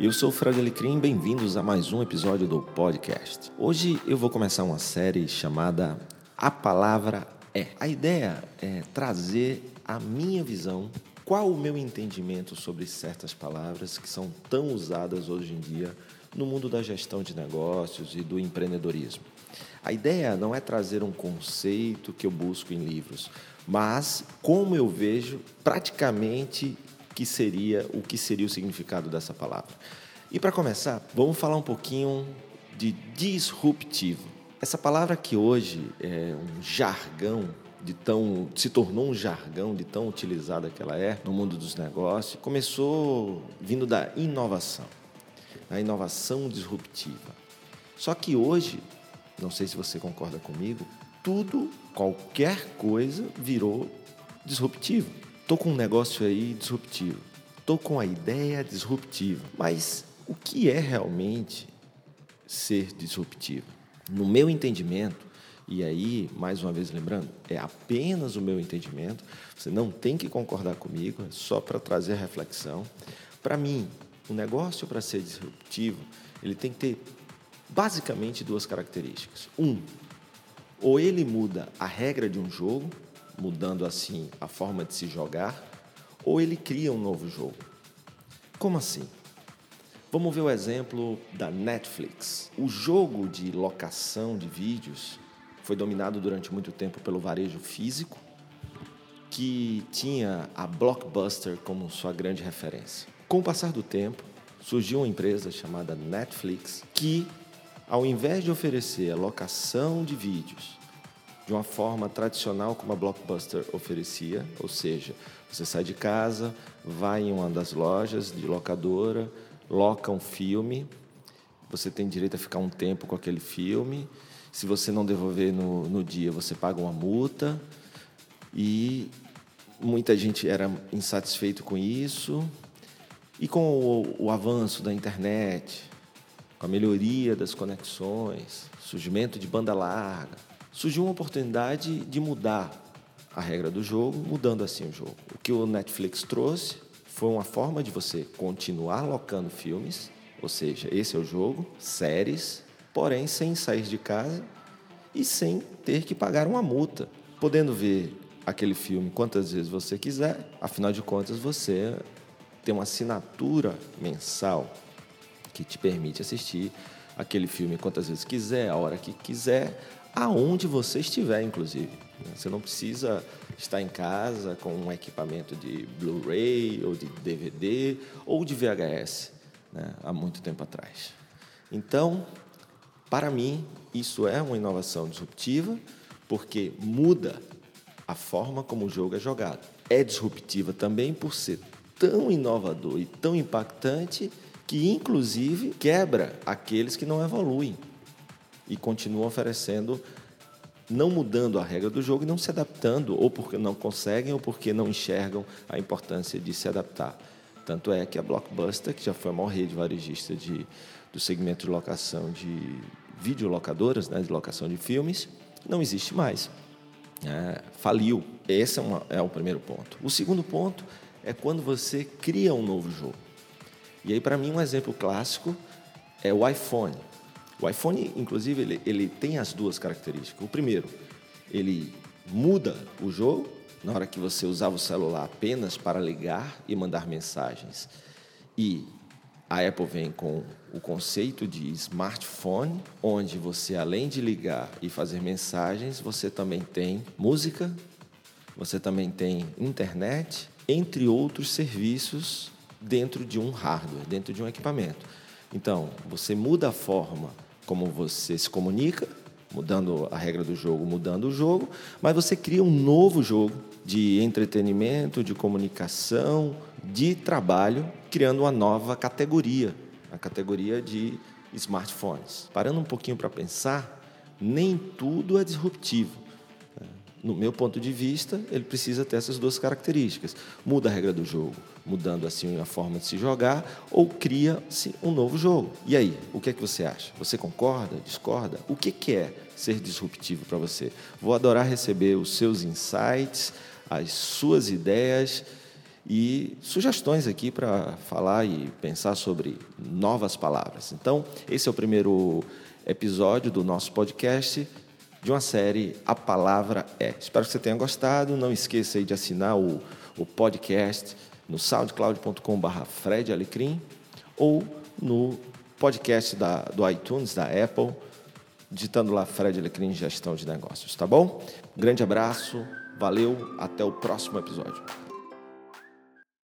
Eu sou o Fred Alecrim, bem-vindos a mais um episódio do podcast. Hoje eu vou começar uma série chamada A Palavra É. A ideia é trazer a minha visão, qual o meu entendimento sobre certas palavras que são tão usadas hoje em dia no mundo da gestão de negócios e do empreendedorismo. A ideia não é trazer um conceito que eu busco em livros, mas como eu vejo praticamente que seria o que seria o significado dessa palavra. E para começar, vamos falar um pouquinho de disruptivo. Essa palavra que hoje é um jargão de tão se tornou um jargão de tão utilizada que ela é no mundo dos negócios, começou vindo da inovação, a inovação disruptiva. Só que hoje, não sei se você concorda comigo, tudo, qualquer coisa virou disruptivo. Tô com um negócio aí disruptivo. Tô com a ideia disruptiva. Mas o que é realmente ser disruptivo? No meu entendimento, e aí, mais uma vez lembrando, é apenas o meu entendimento, você não tem que concordar comigo, é só para trazer reflexão. Para mim, o negócio para ser disruptivo, ele tem que ter basicamente duas características. Um, ou ele muda a regra de um jogo, mudando assim a forma de se jogar, ou ele cria um novo jogo. Como assim? Vamos ver o exemplo da Netflix. O jogo de locação de vídeos foi dominado durante muito tempo pelo varejo físico, que tinha a Blockbuster como sua grande referência. Com o passar do tempo, surgiu uma empresa chamada Netflix que, ao invés de oferecer a locação de vídeos de uma forma tradicional como a Blockbuster oferecia, ou seja, você sai de casa, vai em uma das lojas de locadora, loca um filme, você tem direito a ficar um tempo com aquele filme. Se você não devolver no, no dia, você paga uma multa. E muita gente era insatisfeito com isso. E com o, o avanço da internet, com a melhoria das conexões, surgimento de banda larga, surgiu uma oportunidade de mudar a regra do jogo, mudando assim o jogo. O que o Netflix trouxe foi uma forma de você continuar locando filmes, ou seja, esse é o jogo, séries, porém sem sair de casa e sem ter que pagar uma multa, podendo ver aquele filme quantas vezes você quiser, afinal de contas você tem uma assinatura mensal que te permite assistir aquele filme quantas vezes quiser, a hora que quiser, aonde você estiver, inclusive. Você não precisa estar em casa com um equipamento de Blu-ray ou de DVD ou de VHS né, há muito tempo atrás. Então, para mim, isso é uma inovação disruptiva porque muda a forma como o jogo é jogado. É disruptiva também por ser tão inovador e tão impactante que, inclusive, quebra aqueles que não evoluem e continuam oferecendo, não mudando a regra do jogo e não se adaptando, ou porque não conseguem, ou porque não enxergam a importância de se adaptar. Tanto é que a Blockbuster, que já foi a maior rede varejista de, do segmento de locação de videolocadoras, né, de locação de filmes, não existe mais. É, faliu. Esse é, uma, é o primeiro ponto. O segundo ponto é quando você cria um novo jogo. E aí, para mim, um exemplo clássico é o iPhone. O iPhone, inclusive, ele, ele tem as duas características. O primeiro, ele muda o jogo na hora que você usava o celular apenas para ligar e mandar mensagens. E a Apple vem com o conceito de smartphone, onde você, além de ligar e fazer mensagens, você também tem música, você também tem internet, entre outros serviços dentro de um hardware, dentro de um equipamento. Então, você muda a forma como você se comunica, mudando a regra do jogo, mudando o jogo, mas você cria um novo jogo de entretenimento, de comunicação, de trabalho, criando uma nova categoria, a categoria de smartphones. Parando um pouquinho para pensar, nem tudo é disruptivo no meu ponto de vista, ele precisa ter essas duas características. Muda a regra do jogo, mudando assim a forma de se jogar, ou cria-se um novo jogo. E aí, o que é que você acha? Você concorda, discorda? O que, que é ser disruptivo para você? Vou adorar receber os seus insights, as suas ideias e sugestões aqui para falar e pensar sobre novas palavras. Então, esse é o primeiro episódio do nosso podcast de uma série A Palavra É. Espero que você tenha gostado. Não esqueça de assinar o, o podcast no soundcloud.com.br Fred Alecrim ou no podcast da, do iTunes, da Apple, digitando lá Fred Alecrim Gestão de Negócios, tá bom? Grande abraço, valeu, até o próximo episódio.